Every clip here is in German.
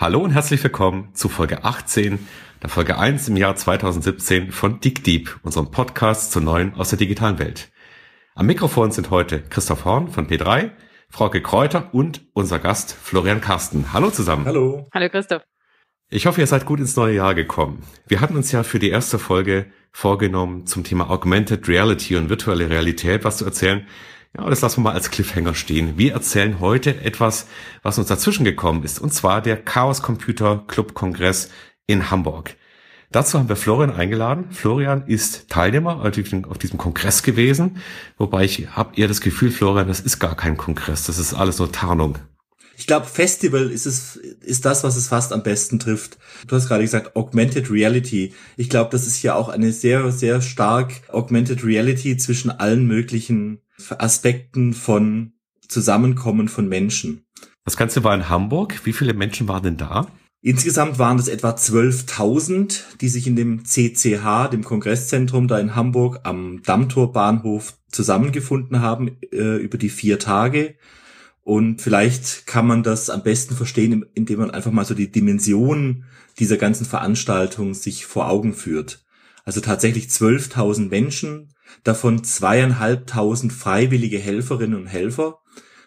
Hallo und herzlich willkommen zu Folge 18, der Folge 1 im Jahr 2017 von Dick Deep, unserem Podcast zu Neuen aus der digitalen Welt. Am Mikrofon sind heute Christoph Horn von P3, Frauke Kräuter und unser Gast Florian Carsten. Hallo zusammen. Hallo. Hallo Christoph. Ich hoffe, ihr seid gut ins neue Jahr gekommen. Wir hatten uns ja für die erste Folge vorgenommen, zum Thema Augmented Reality und virtuelle Realität was zu erzählen. Ja, das lassen wir mal als Cliffhanger stehen. Wir erzählen heute etwas, was uns dazwischen gekommen ist, und zwar der Chaos Computer Club Kongress in Hamburg. Dazu haben wir Florian eingeladen. Florian ist Teilnehmer auf diesem Kongress gewesen, wobei ich habe eher das Gefühl, Florian, das ist gar kein Kongress, das ist alles nur Tarnung. Ich glaube, Festival ist es, ist das, was es fast am besten trifft. Du hast gerade gesagt, Augmented Reality. Ich glaube, das ist ja auch eine sehr, sehr stark Augmented Reality zwischen allen möglichen Aspekten von Zusammenkommen von Menschen. Das Ganze war in Hamburg. Wie viele Menschen waren denn da? Insgesamt waren es etwa 12.000, die sich in dem CCH, dem Kongresszentrum da in Hamburg am Dammtorbahnhof zusammengefunden haben äh, über die vier Tage. Und vielleicht kann man das am besten verstehen, indem man einfach mal so die Dimension dieser ganzen Veranstaltung sich vor Augen führt. Also tatsächlich 12.000 Menschen, davon zweieinhalbtausend freiwillige Helferinnen und Helfer.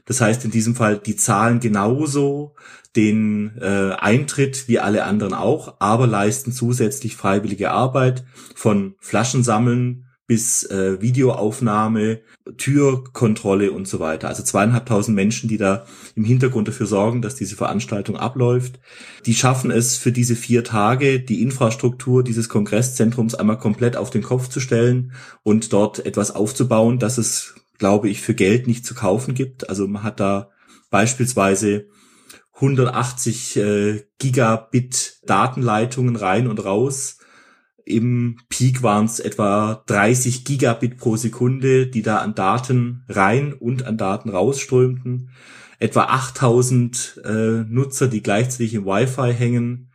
Das heißt in diesem Fall, die zahlen genauso den äh, Eintritt wie alle anderen auch, aber leisten zusätzlich freiwillige Arbeit von Flaschensammeln bis äh, Videoaufnahme, Türkontrolle und so weiter. Also zweieinhalbtausend Menschen, die da im Hintergrund dafür sorgen, dass diese Veranstaltung abläuft. Die schaffen es für diese vier Tage, die Infrastruktur dieses Kongresszentrums einmal komplett auf den Kopf zu stellen und dort etwas aufzubauen, das es, glaube ich, für Geld nicht zu kaufen gibt. Also man hat da beispielsweise 180 äh, Gigabit Datenleitungen rein und raus im Peak waren es etwa 30 Gigabit pro Sekunde, die da an Daten rein und an Daten rausströmten. Etwa 8000 äh, Nutzer, die gleichzeitig im Wi-Fi hängen.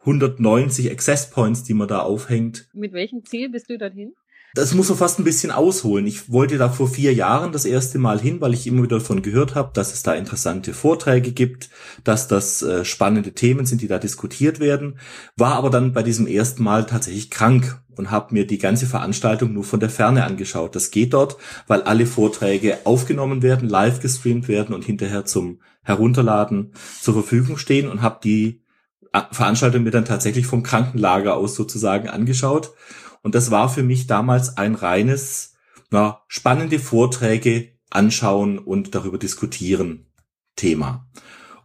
190 Access Points, die man da aufhängt. Mit welchem Ziel bist du dorthin? Das muss man fast ein bisschen ausholen. Ich wollte da vor vier Jahren das erste Mal hin, weil ich immer wieder davon gehört habe, dass es da interessante Vorträge gibt, dass das äh, spannende Themen sind, die da diskutiert werden. War aber dann bei diesem ersten Mal tatsächlich krank und habe mir die ganze Veranstaltung nur von der Ferne angeschaut. Das geht dort, weil alle Vorträge aufgenommen werden, live gestreamt werden und hinterher zum Herunterladen zur Verfügung stehen und habe die äh, Veranstaltung mir dann tatsächlich vom Krankenlager aus sozusagen angeschaut und das war für mich damals ein reines, na, spannende Vorträge anschauen und darüber diskutieren Thema.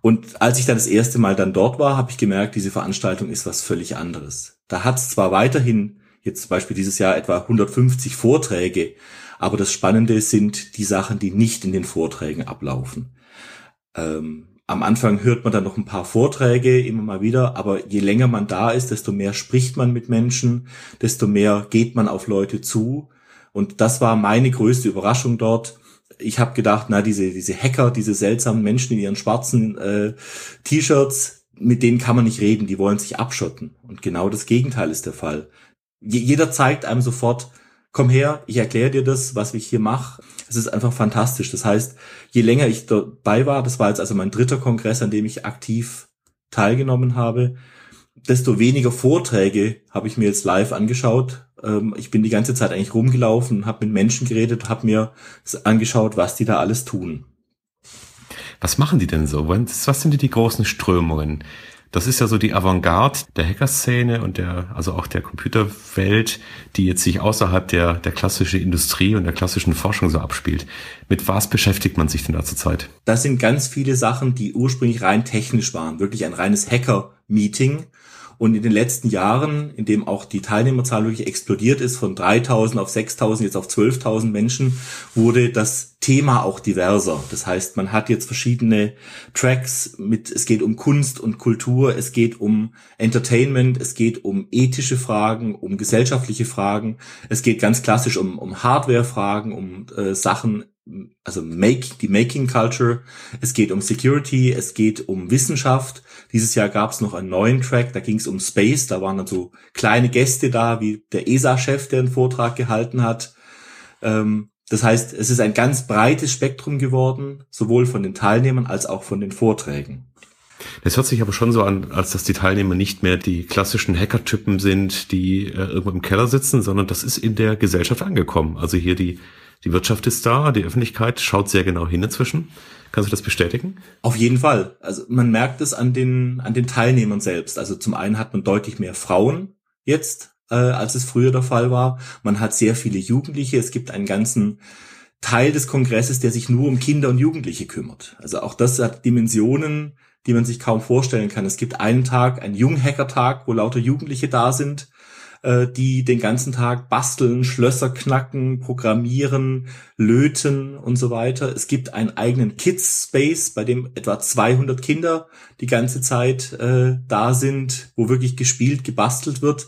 Und als ich dann das erste Mal dann dort war, habe ich gemerkt, diese Veranstaltung ist was völlig anderes. Da hat es zwar weiterhin, jetzt zum Beispiel dieses Jahr etwa 150 Vorträge, aber das Spannende sind die Sachen, die nicht in den Vorträgen ablaufen. Ähm, am Anfang hört man dann noch ein paar Vorträge immer mal wieder, aber je länger man da ist, desto mehr spricht man mit Menschen, desto mehr geht man auf Leute zu. Und das war meine größte Überraschung dort. Ich habe gedacht, na, diese, diese Hacker, diese seltsamen Menschen in ihren schwarzen äh, T-Shirts, mit denen kann man nicht reden, die wollen sich abschotten. Und genau das Gegenteil ist der Fall. jeder zeigt einem sofort, komm her, ich erkläre dir das, was ich hier mache. Es ist einfach fantastisch. Das heißt, je länger ich dabei war, das war jetzt also mein dritter Kongress, an dem ich aktiv teilgenommen habe, desto weniger Vorträge habe ich mir jetzt live angeschaut. Ähm, ich bin die ganze Zeit eigentlich rumgelaufen, habe mit Menschen geredet, habe mir angeschaut, was die da alles tun. Was machen die denn so? Was sind die großen Strömungen? Das ist ja so die Avantgarde der Hackerszene und der, also auch der Computerwelt, die jetzt sich außerhalb der, der klassischen Industrie und der klassischen Forschung so abspielt. Mit was beschäftigt man sich denn da zurzeit? Das sind ganz viele Sachen, die ursprünglich rein technisch waren. Wirklich ein reines Hacker-Meeting und in den letzten Jahren, in dem auch die Teilnehmerzahl wirklich explodiert ist, von 3000 auf 6000, jetzt auf 12.000 Menschen, wurde das Thema auch diverser. Das heißt, man hat jetzt verschiedene Tracks mit, es geht um Kunst und Kultur, es geht um Entertainment, es geht um ethische Fragen, um gesellschaftliche Fragen, es geht ganz klassisch um, um Hardware-Fragen, um äh, Sachen also Make, die Making Culture, es geht um Security, es geht um Wissenschaft. Dieses Jahr gab es noch einen neuen Track, da ging es um Space, da waren dann so kleine Gäste da, wie der ESA-Chef, der einen Vortrag gehalten hat. Ähm, das heißt, es ist ein ganz breites Spektrum geworden, sowohl von den Teilnehmern als auch von den Vorträgen. Es hört sich aber schon so an, als dass die Teilnehmer nicht mehr die klassischen Hacker-Typen sind, die äh, irgendwo im Keller sitzen, sondern das ist in der Gesellschaft angekommen. Also hier die, die Wirtschaft ist da, die Öffentlichkeit schaut sehr genau hin inzwischen. Kannst du das bestätigen? Auf jeden Fall. Also man merkt es an den, an den Teilnehmern selbst. Also zum einen hat man deutlich mehr Frauen jetzt, äh, als es früher der Fall war. Man hat sehr viele Jugendliche. Es gibt einen ganzen Teil des Kongresses, der sich nur um Kinder und Jugendliche kümmert. Also auch das hat Dimensionen, die man sich kaum vorstellen kann. Es gibt einen Tag, einen Junghacker-Tag, wo lauter Jugendliche da sind, äh, die den ganzen Tag basteln, Schlösser knacken, programmieren, löten und so weiter. Es gibt einen eigenen Kids-Space, bei dem etwa 200 Kinder die ganze Zeit äh, da sind, wo wirklich gespielt, gebastelt wird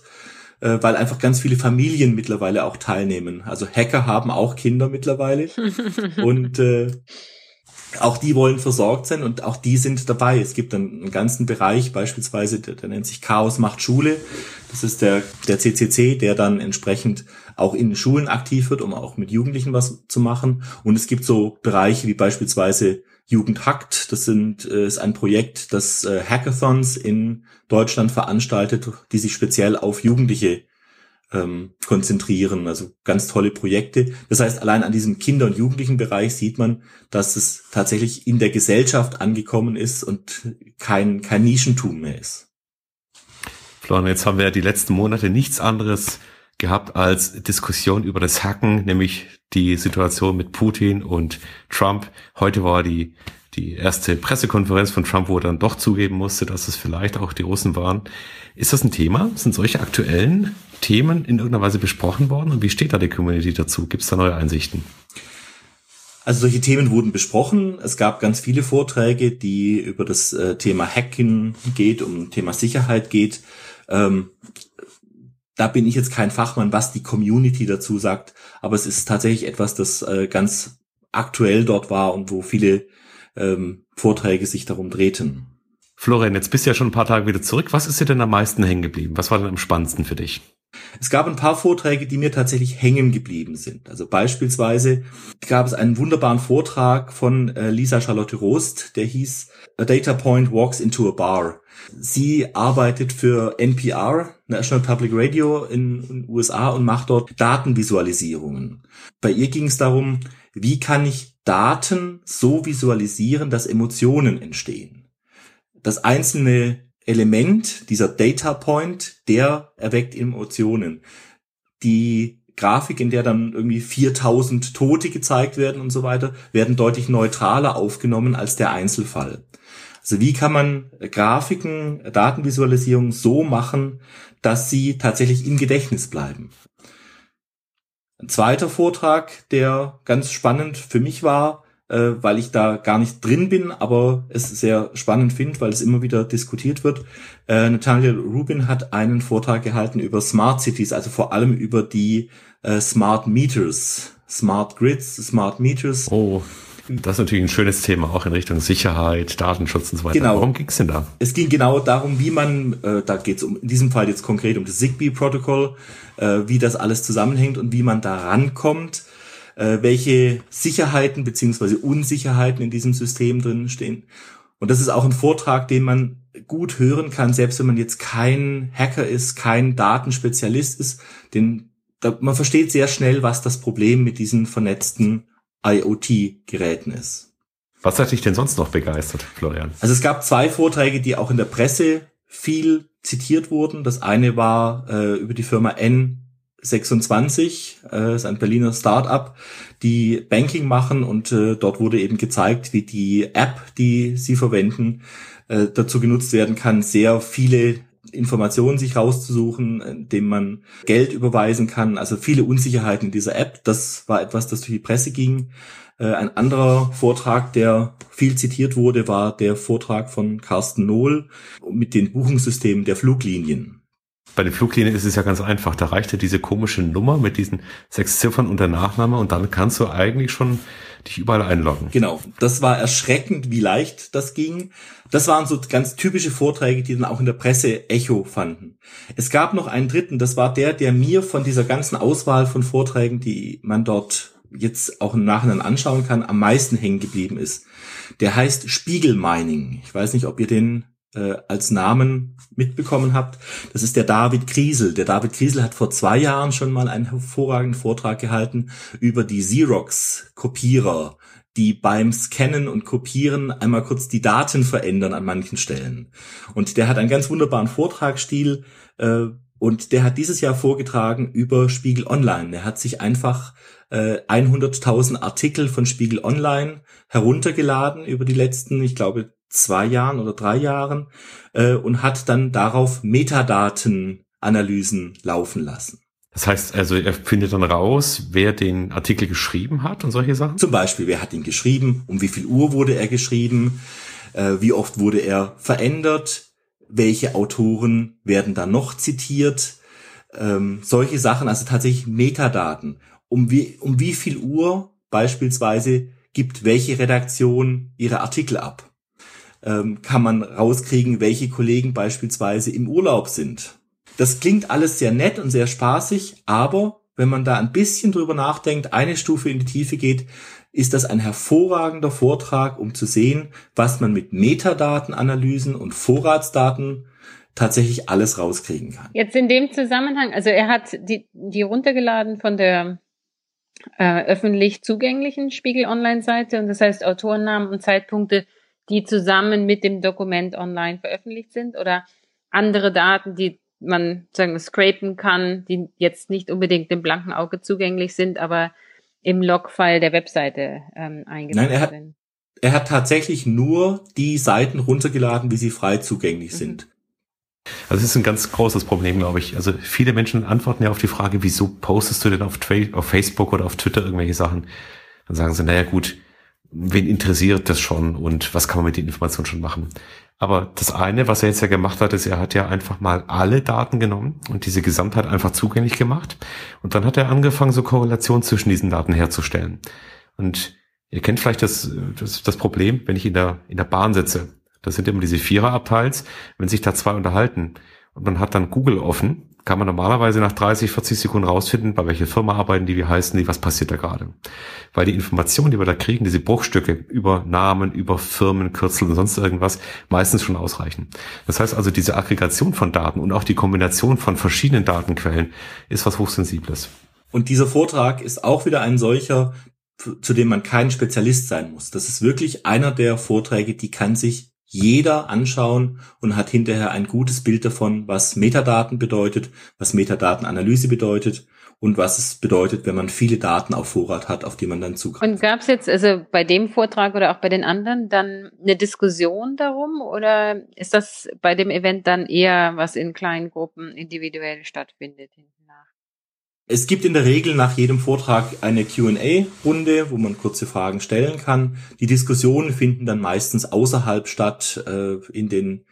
äh, weil einfach ganz viele Familien mittlerweile auch teilnehmen. Also Hacker haben auch Kinder mittlerweile und äh, auch die wollen versorgt sein und auch die sind dabei. Es gibt einen, ganzen Bereich, beispielsweise, der, der nennt sich Chaos macht Schule. Das ist der, der CCC, der dann entsprechend auch in Schulen aktiv wird, um auch mit Jugendlichen was zu machen. Und es gibt so Bereiche wie beispielsweise Jugend hackt. Das sind, äh, ist ein Projekt, das äh, Hackathons in Deutschland veranstaltet, die sich speziell auf Jugendliche ähm, konzentrieren. Also ganz tolle Projekte. Das heißt, allein an diesem Kinder- und Jugendlichenbereich sieht man, dass es tatsächlich in der Gesellschaft angekommen ist und kein, kein Nischentum mehr ist. Florian, jetzt haben wir die letzten Monate nichts anderes gehabt als Diskussion über das Hacken, nämlich die Situation mit Putin und Trump. Heute war die die erste Pressekonferenz von Trump, wo er dann doch zugeben musste, dass es vielleicht auch die Russen waren. Ist das ein Thema? Sind solche aktuellen Themen in irgendeiner Weise besprochen worden? Und wie steht da die Community dazu? Gibt es da neue Einsichten? Also solche Themen wurden besprochen. Es gab ganz viele Vorträge, die über das äh, Thema Hacken geht, um Thema Sicherheit geht. Ähm, da bin ich jetzt kein Fachmann, was die Community dazu sagt, aber es ist tatsächlich etwas, das äh, ganz aktuell dort war und wo viele ähm, Vorträge sich darum drehten. Florian, jetzt bist du ja schon ein paar Tage wieder zurück. Was ist dir denn am meisten hängen geblieben? Was war denn am spannendsten für dich? Es gab ein paar Vorträge, die mir tatsächlich hängen geblieben sind. Also beispielsweise gab es einen wunderbaren Vortrag von äh, Lisa Charlotte Rost, der hieß A Data Point Walks into a Bar. Sie arbeitet für NPR, National Public Radio in den USA und macht dort Datenvisualisierungen. Bei ihr ging es darum, wie kann ich Daten so visualisieren, dass Emotionen entstehen. Das einzelne Element, dieser Data Point, der erweckt Emotionen. Die Grafik, in der dann irgendwie 4000 Tote gezeigt werden und so weiter, werden deutlich neutraler aufgenommen als der Einzelfall. Also wie kann man Grafiken, Datenvisualisierung so machen, dass sie tatsächlich im Gedächtnis bleiben? Ein zweiter Vortrag, der ganz spannend für mich war, äh, weil ich da gar nicht drin bin, aber es sehr spannend finde, weil es immer wieder diskutiert wird. Äh, Nathaniel Rubin hat einen Vortrag gehalten über Smart Cities, also vor allem über die äh, Smart Meters, Smart Grids, Smart Meters. Oh. Das ist natürlich ein schönes Thema, auch in Richtung Sicherheit, Datenschutz und so weiter. Genau. Worum ging es denn da? Es ging genau darum, wie man, äh, da geht es um, in diesem Fall jetzt konkret um das Zigbee-Protokoll, äh, wie das alles zusammenhängt und wie man da rankommt, äh, welche Sicherheiten beziehungsweise Unsicherheiten in diesem System drin stehen. Und das ist auch ein Vortrag, den man gut hören kann, selbst wenn man jetzt kein Hacker ist, kein Datenspezialist ist, den, da, man versteht sehr schnell, was das Problem mit diesen vernetzten IoT-Geräten ist. Was hat dich denn sonst noch begeistert, Florian? Also es gab zwei Vorträge, die auch in der Presse viel zitiert wurden. Das eine war äh, über die Firma N26, äh, ist ein Berliner Startup, die Banking machen und äh, dort wurde eben gezeigt, wie die App, die sie verwenden, äh, dazu genutzt werden kann, sehr viele Informationen sich rauszusuchen, indem man Geld überweisen kann. Also viele Unsicherheiten in dieser App. Das war etwas, das durch die Presse ging. Äh, ein anderer Vortrag, der viel zitiert wurde, war der Vortrag von Carsten Nohl mit den Buchungssystemen der Fluglinien. Bei den Fluglinien ist es ja ganz einfach. Da reicht ja diese komische Nummer mit diesen sechs Ziffern und der Nachname und dann kannst du eigentlich schon dich überall einloggen. Genau. Das war erschreckend, wie leicht das ging. Das waren so ganz typische Vorträge, die dann auch in der Presse Echo fanden. Es gab noch einen dritten, das war der, der mir von dieser ganzen Auswahl von Vorträgen, die man dort jetzt auch im Nachhinein anschauen kann, am meisten hängen geblieben ist. Der heißt Spiegelmining. Ich weiß nicht, ob ihr den äh, als Namen mitbekommen habt. Das ist der David Kriesel. Der David Kriesel hat vor zwei Jahren schon mal einen hervorragenden Vortrag gehalten über die Xerox-Kopierer, die beim Scannen und Kopieren einmal kurz die Daten verändern an manchen Stellen. Und der hat einen ganz wunderbaren Vortragsstil äh, und der hat dieses Jahr vorgetragen über Spiegel Online. Er hat sich einfach äh, 100.000 Artikel von Spiegel Online heruntergeladen über die letzten, ich glaube, zwei Jahren oder drei Jahren äh, und hat dann darauf Metadatenanalysen laufen lassen. Das heißt also, er findet dann raus, wer den Artikel geschrieben hat und solche Sachen? Zum Beispiel, wer hat ihn geschrieben, um wie viel Uhr wurde er geschrieben, äh, wie oft wurde er verändert, welche Autoren werden da noch zitiert, ähm, solche Sachen, also tatsächlich Metadaten. Um wie, um wie viel Uhr beispielsweise gibt welche Redaktion ihre Artikel ab ähm, kann man rauskriegen, welche Kollegen beispielsweise im Urlaub sind. Das klingt alles sehr nett und sehr spaßig, aber wenn man da ein bisschen drüber nachdenkt, eine Stufe in die Tiefe geht, ist das ein hervorragender Vortrag, um zu sehen, was man mit Metadatenanalysen und Vorratsdaten tatsächlich alles rauskriegen kann. Jetzt in dem Zusammenhang, also er hat die, die runtergeladen von der äh, öffentlich zugänglichen Spiegel Online-Seite und das heißt Autorennamen und Zeitpunkte die zusammen mit dem Dokument online veröffentlicht sind oder andere Daten, die man sagen scrapen kann, die jetzt nicht unbedingt dem blanken Auge zugänglich sind, aber im Logfile der Webseite ähm, eingetragen Nein, er hat, sind. Er hat tatsächlich nur die Seiten runtergeladen, wie sie frei zugänglich mhm. sind. Also das ist ein ganz großes Problem, glaube ich. Also viele Menschen antworten ja auf die Frage, wieso postest du denn auf, auf Facebook oder auf Twitter irgendwelche Sachen? Dann sagen sie, naja gut, wen interessiert das schon und was kann man mit den Informationen schon machen. Aber das eine, was er jetzt ja gemacht hat, ist, er hat ja einfach mal alle Daten genommen und diese Gesamtheit einfach zugänglich gemacht. Und dann hat er angefangen, so Korrelationen zwischen diesen Daten herzustellen. Und ihr kennt vielleicht das, das, das Problem, wenn ich in der, in der Bahn sitze. Das sind immer diese Viererabteils, wenn sich da zwei unterhalten und man hat dann Google offen kann man normalerweise nach 30, 40 Sekunden rausfinden, bei welcher Firma arbeiten die, wie heißen die, was passiert da gerade. Weil die Informationen, die wir da kriegen, diese Bruchstücke über Namen, über Firmenkürzel und sonst irgendwas, meistens schon ausreichen. Das heißt also, diese Aggregation von Daten und auch die Kombination von verschiedenen Datenquellen ist was Hochsensibles. Und dieser Vortrag ist auch wieder ein solcher, zu dem man kein Spezialist sein muss. Das ist wirklich einer der Vorträge, die kann sich jeder anschauen und hat hinterher ein gutes Bild davon, was Metadaten bedeutet, was Metadatenanalyse bedeutet und was es bedeutet, wenn man viele Daten auf Vorrat hat, auf die man dann zugreift. Und gab es jetzt also bei dem Vortrag oder auch bei den anderen dann eine Diskussion darum oder ist das bei dem Event dann eher was in kleinen Gruppen individuell stattfindet? Es gibt in der Regel nach jedem Vortrag eine Q&A-Runde, wo man kurze Fragen stellen kann. Die Diskussionen finden dann meistens außerhalb statt, äh, in den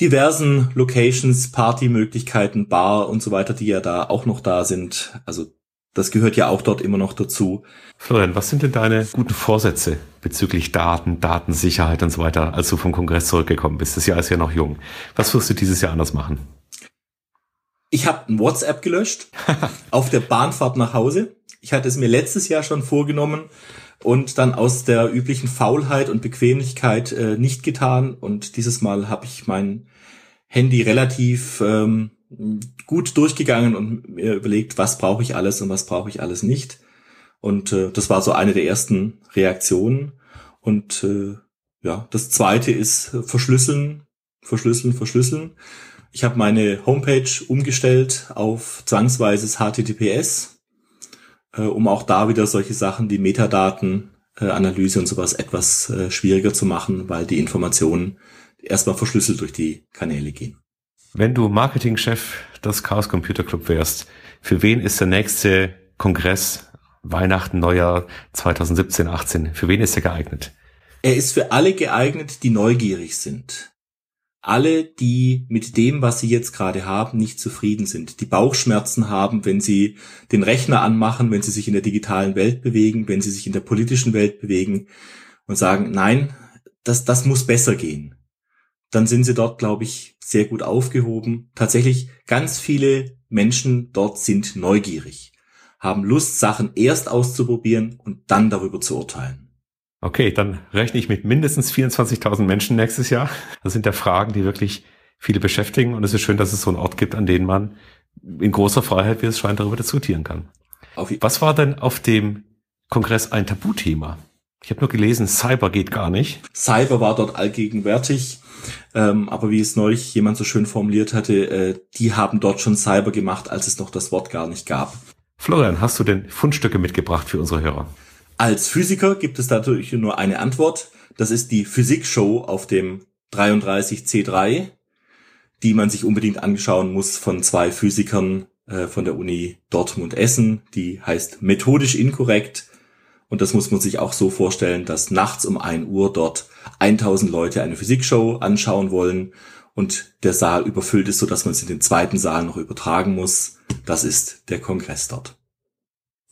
diversen Locations, Partymöglichkeiten, Bar und so weiter, die ja da auch noch da sind. Also das gehört ja auch dort immer noch dazu. Florian, was sind denn deine guten Vorsätze bezüglich Daten, Datensicherheit und so weiter, als du vom Kongress zurückgekommen bist? Das Jahr ist ja noch jung. Was wirst du dieses Jahr anders machen? Ich habe ein WhatsApp gelöscht auf der Bahnfahrt nach Hause. Ich hatte es mir letztes Jahr schon vorgenommen und dann aus der üblichen Faulheit und Bequemlichkeit äh, nicht getan. Und dieses Mal habe ich mein Handy relativ ähm, gut durchgegangen und mir überlegt, was brauche ich alles und was brauche ich alles nicht. Und äh, das war so eine der ersten Reaktionen. Und äh, ja, das zweite ist verschlüsseln, verschlüsseln, verschlüsseln. Ich habe meine Homepage umgestellt auf zwangsweises HTTPS, äh, um auch da wieder solche Sachen wie Metadatenanalyse äh, und sowas etwas äh, schwieriger zu machen, weil die Informationen erstmal verschlüsselt durch die Kanäle gehen. Wenn du Marketingchef des Chaos Computer Club wärst, für wen ist der nächste Kongress Weihnachten, Neujahr 2017, 18? Für wen ist er geeignet? Er ist für alle geeignet, die neugierig sind alle, die mit dem, was sie jetzt gerade haben, nicht zufrieden sind, die Bauchschmerzen haben, wenn sie den Rechner anmachen, wenn sie sich in der digitalen Welt bewegen, wenn sie sich in der politischen Welt bewegen und sagen, nein, das, das muss besser gehen. Dann sind sie dort, glaube ich, sehr gut aufgehoben. Tatsächlich, ganz viele Menschen dort sind neugierig, haben Lust, Sachen erst auszuprobieren und dann darüber zu urteilen. Okay, dann rechne ich mit mindestens 24.000 Menschen nächstes Jahr. Das sind ja Fragen, die wirklich viele beschäftigen. Und es ist schön, dass es so einen Ort gibt, an dem man in großer Freiheit, wie es scheint, darüber diskutieren kann. Was war denn auf dem Kongress ein Tabuthema? Ich habe nur gelesen, Cyber geht gar nicht. Cyber war dort allgegenwärtig. Ähm, aber wie es neulich jemand so schön formuliert hatte, äh, die haben dort schon Cyber gemacht, als es noch das Wort gar nicht gab. Florian, hast du denn Fundstücke mitgebracht für unsere Hörer? Als Physiker gibt es natürlich nur eine Antwort. Das ist die Physikshow auf dem 33C3, die man sich unbedingt anschauen muss von zwei Physikern äh, von der Uni Dortmund-Essen. Die heißt methodisch inkorrekt. Und das muss man sich auch so vorstellen, dass nachts um ein Uhr dort 1000 Leute eine Physikshow anschauen wollen und der Saal überfüllt ist, so dass man es in den zweiten Saal noch übertragen muss. Das ist der Kongress dort.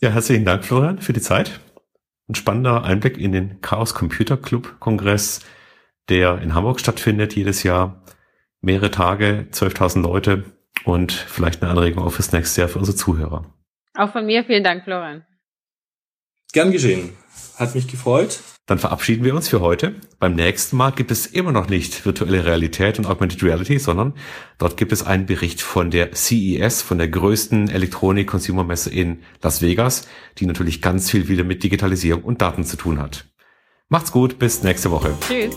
Ja, herzlichen Dank, Florian, für die Zeit. Ein spannender Einblick in den Chaos Computer Club Kongress, der in Hamburg stattfindet jedes Jahr. Mehrere Tage, 12.000 Leute und vielleicht eine Anregung auch fürs nächste Jahr für unsere Zuhörer. Auch von mir vielen Dank, Florian. Gern geschehen. Hat mich gefreut. Dann verabschieden wir uns für heute. Beim nächsten Mal gibt es immer noch nicht virtuelle Realität und Augmented Reality, sondern dort gibt es einen Bericht von der CES, von der größten Elektronik-Consumer-Messe in Las Vegas, die natürlich ganz viel wieder mit Digitalisierung und Daten zu tun hat. Macht's gut, bis nächste Woche. Tschüss.